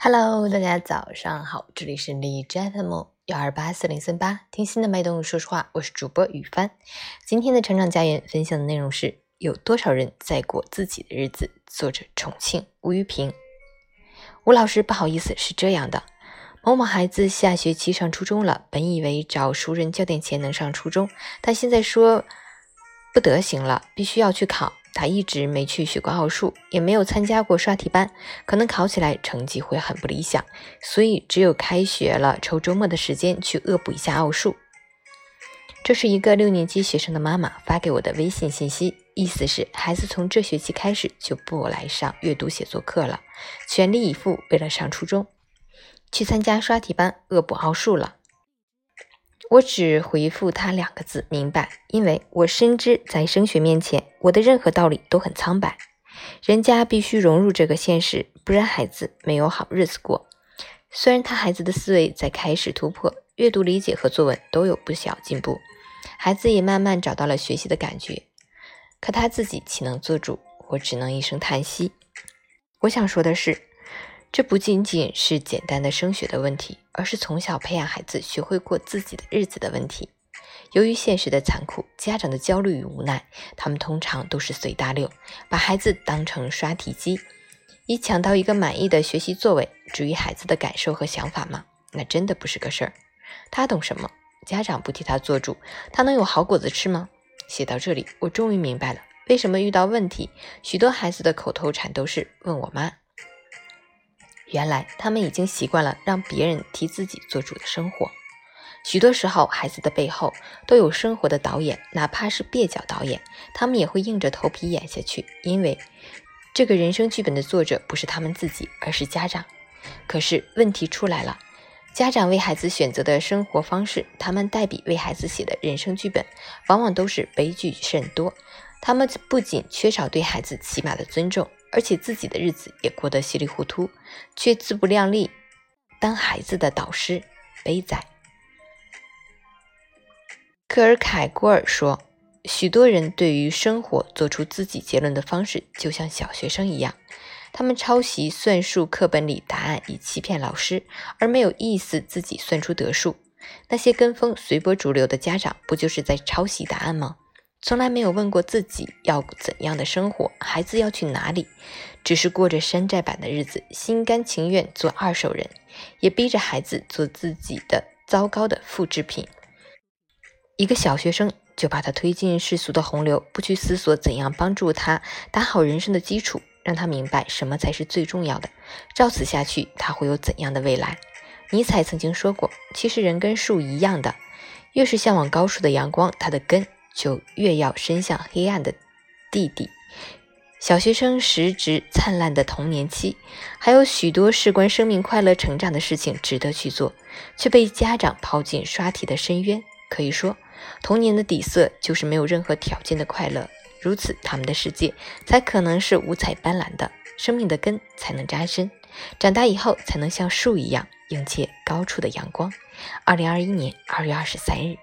Hello，大家早上好，这里是荔枝 FM 幺二八四零三八，听心的脉动，说实话，我是主播雨帆。今天的成长家园分享的内容是：有多少人在过自己的日子？作者：重庆吴玉平。吴老师，不好意思，是这样的，某某孩子下学期上初中了，本以为找熟人交点钱能上初中，但现在说不得行了，必须要去考。他一直没去学过奥数，也没有参加过刷题班，可能考起来成绩会很不理想，所以只有开学了抽周末的时间去恶补一下奥数。这是一个六年级学生的妈妈发给我的微信信息，意思是孩子从这学期开始就不来上阅读写作课了，全力以赴为了上初中，去参加刷题班恶补奥数了。我只回复他两个字：明白。因为我深知，在升学面前，我的任何道理都很苍白。人家必须融入这个现实，不然孩子没有好日子过。虽然他孩子的思维在开始突破，阅读理解和作文都有不小进步，孩子也慢慢找到了学习的感觉，可他自己岂能做主？我只能一声叹息。我想说的是。这不仅仅是简单的升学的问题，而是从小培养孩子学会过自己的日子的问题。由于现实的残酷，家长的焦虑与无奈，他们通常都是随大流，把孩子当成刷题机，以抢到一个满意的学习座位。至于孩子的感受和想法吗？那真的不是个事儿。他懂什么？家长不替他做主，他能有好果子吃吗？写到这里，我终于明白了，为什么遇到问题，许多孩子的口头禅都是问我妈。原来他们已经习惯了让别人替自己做主的生活。许多时候，孩子的背后都有生活的导演，哪怕是蹩脚导演，他们也会硬着头皮演下去，因为这个人生剧本的作者不是他们自己，而是家长。可是问题出来了，家长为孩子选择的生活方式，他们代笔为孩子写的人生剧本，往往都是悲剧甚多。他们不仅缺少对孩子起码的尊重。而且自己的日子也过得稀里糊涂，却自不量力当孩子的导师，悲哉！克尔凯郭尔说：“许多人对于生活做出自己结论的方式，就像小学生一样，他们抄袭算术课本里答案以欺骗老师，而没有意思自己算出得数。那些跟风随波逐流的家长，不就是在抄袭答案吗？”从来没有问过自己要怎样的生活，孩子要去哪里，只是过着山寨版的日子，心甘情愿做二手人，也逼着孩子做自己的糟糕的复制品。一个小学生就把他推进世俗的洪流，不去思索怎样帮助他打好人生的基础，让他明白什么才是最重要的。照此下去，他会有怎样的未来？尼采曾经说过：“其实人跟树一样的，越是向往高处的阳光，它的根。”就越要伸向黑暗的地底。小学生时值灿烂的童年期，还有许多事关生命快乐成长的事情值得去做，却被家长抛进刷题的深渊。可以说，童年的底色就是没有任何条件的快乐，如此他们的世界才可能是五彩斑斓的，生命的根才能扎深，长大以后才能像树一样迎接高处的阳光。二零二一年二月二十三日。